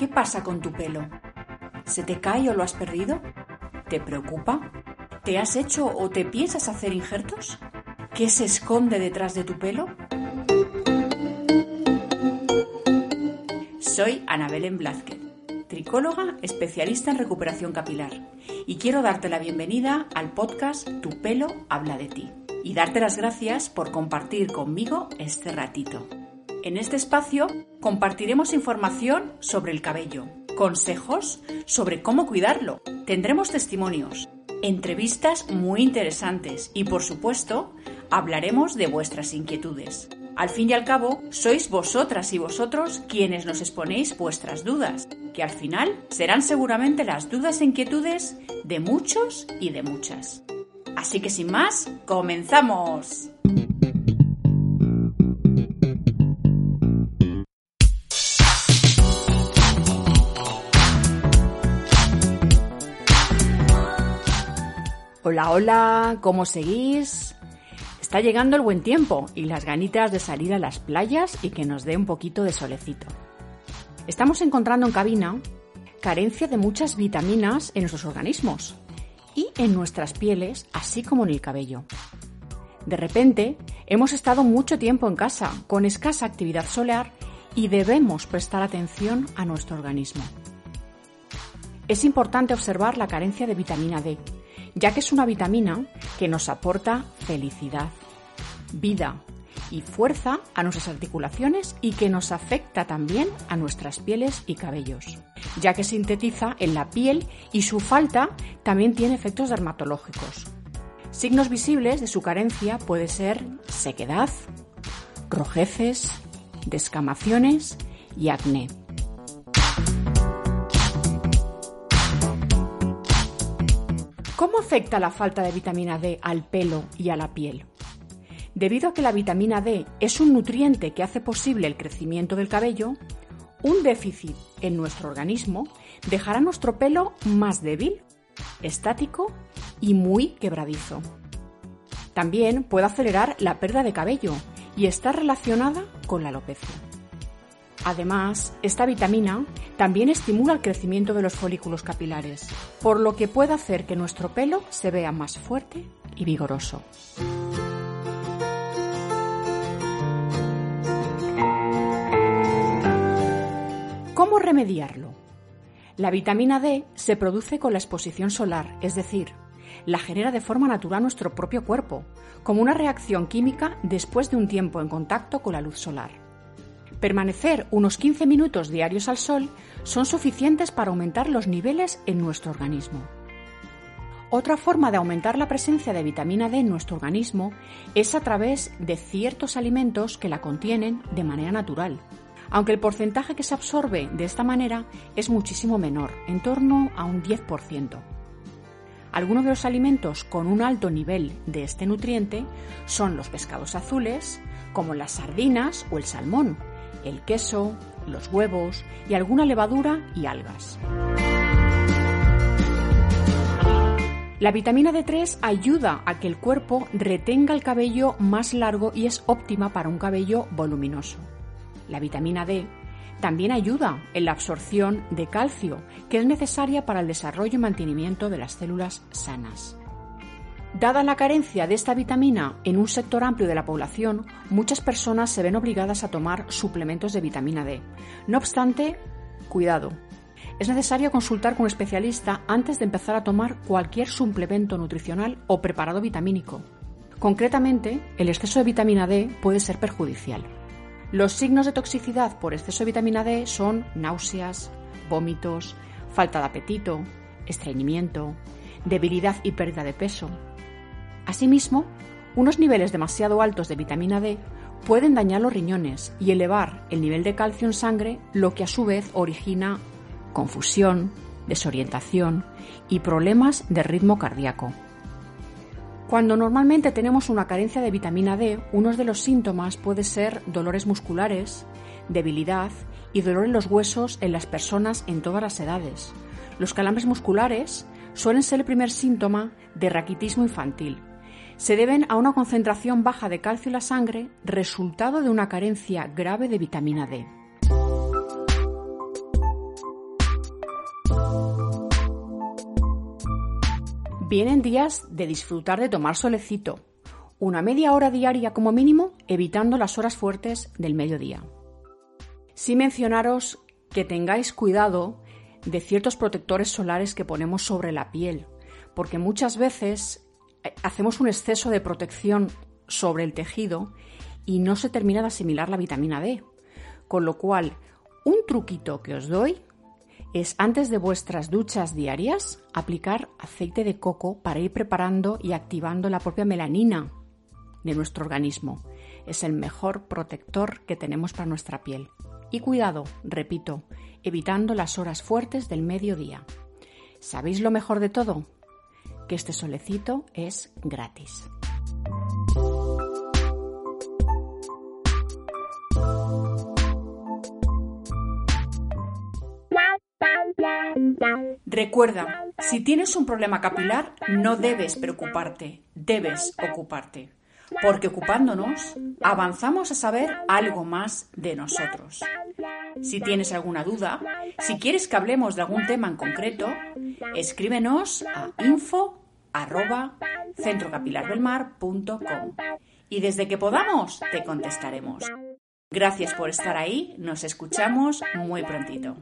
¿Qué pasa con tu pelo? ¿Se te cae o lo has perdido? ¿Te preocupa? ¿Te has hecho o te piensas hacer injertos? ¿Qué se esconde detrás de tu pelo? Soy Ana Belén Blázquez, tricóloga especialista en recuperación capilar, y quiero darte la bienvenida al podcast Tu pelo habla de ti, y darte las gracias por compartir conmigo este ratito. En este espacio compartiremos información sobre el cabello, consejos sobre cómo cuidarlo, tendremos testimonios, entrevistas muy interesantes y por supuesto hablaremos de vuestras inquietudes. Al fin y al cabo, sois vosotras y vosotros quienes nos exponéis vuestras dudas, que al final serán seguramente las dudas e inquietudes de muchos y de muchas. Así que sin más, comenzamos. Hola, hola, ¿cómo seguís? Está llegando el buen tiempo y las ganitas de salir a las playas y que nos dé un poquito de solecito. Estamos encontrando en cabina carencia de muchas vitaminas en nuestros organismos y en nuestras pieles, así como en el cabello. De repente, hemos estado mucho tiempo en casa, con escasa actividad solar, y debemos prestar atención a nuestro organismo. Es importante observar la carencia de vitamina D, ya que es una vitamina que nos aporta felicidad, vida y fuerza a nuestras articulaciones y que nos afecta también a nuestras pieles y cabellos, ya que sintetiza en la piel y su falta también tiene efectos dermatológicos. Signos visibles de su carencia puede ser sequedad, rojeces, descamaciones y acné. ¿Cómo afecta la falta de vitamina D al pelo y a la piel? Debido a que la vitamina D es un nutriente que hace posible el crecimiento del cabello, un déficit en nuestro organismo dejará nuestro pelo más débil, estático y muy quebradizo. También puede acelerar la pérdida de cabello y está relacionada con la alopecia. Además, esta vitamina también estimula el crecimiento de los folículos capilares, por lo que puede hacer que nuestro pelo se vea más fuerte y vigoroso. ¿Cómo remediarlo? La vitamina D se produce con la exposición solar, es decir, la genera de forma natural nuestro propio cuerpo, como una reacción química después de un tiempo en contacto con la luz solar. Permanecer unos 15 minutos diarios al sol son suficientes para aumentar los niveles en nuestro organismo. Otra forma de aumentar la presencia de vitamina D en nuestro organismo es a través de ciertos alimentos que la contienen de manera natural, aunque el porcentaje que se absorbe de esta manera es muchísimo menor, en torno a un 10%. Algunos de los alimentos con un alto nivel de este nutriente son los pescados azules, como las sardinas o el salmón, el queso, los huevos y alguna levadura y algas. La vitamina D3 ayuda a que el cuerpo retenga el cabello más largo y es óptima para un cabello voluminoso. La vitamina D también ayuda en la absorción de calcio, que es necesaria para el desarrollo y mantenimiento de las células sanas. Dada la carencia de esta vitamina en un sector amplio de la población, muchas personas se ven obligadas a tomar suplementos de vitamina D. No obstante, cuidado. Es necesario consultar con un especialista antes de empezar a tomar cualquier suplemento nutricional o preparado vitamínico. Concretamente, el exceso de vitamina D puede ser perjudicial. Los signos de toxicidad por exceso de vitamina D son náuseas, vómitos, falta de apetito, estreñimiento, debilidad y pérdida de peso, Asimismo, unos niveles demasiado altos de vitamina D pueden dañar los riñones y elevar el nivel de calcio en sangre, lo que a su vez origina confusión, desorientación y problemas de ritmo cardíaco. Cuando normalmente tenemos una carencia de vitamina D, uno de los síntomas puede ser dolores musculares, debilidad y dolor en los huesos en las personas en todas las edades. Los calambres musculares suelen ser el primer síntoma de raquitismo infantil se deben a una concentración baja de calcio en la sangre, resultado de una carencia grave de vitamina D. Vienen días de disfrutar de tomar solecito, una media hora diaria como mínimo, evitando las horas fuertes del mediodía. Sin mencionaros que tengáis cuidado de ciertos protectores solares que ponemos sobre la piel, porque muchas veces hacemos un exceso de protección sobre el tejido y no se termina de asimilar la vitamina D. Con lo cual, un truquito que os doy es antes de vuestras duchas diarias aplicar aceite de coco para ir preparando y activando la propia melanina de nuestro organismo. Es el mejor protector que tenemos para nuestra piel. Y cuidado, repito, evitando las horas fuertes del mediodía. ¿Sabéis lo mejor de todo? Que este solecito es gratis. Recuerda, si tienes un problema capilar, no debes preocuparte, debes ocuparte porque ocupándonos avanzamos a saber algo más de nosotros. Si tienes alguna duda, si quieres que hablemos de algún tema en concreto, escríbenos a info y desde que podamos te contestaremos. Gracias por estar ahí, nos escuchamos muy prontito.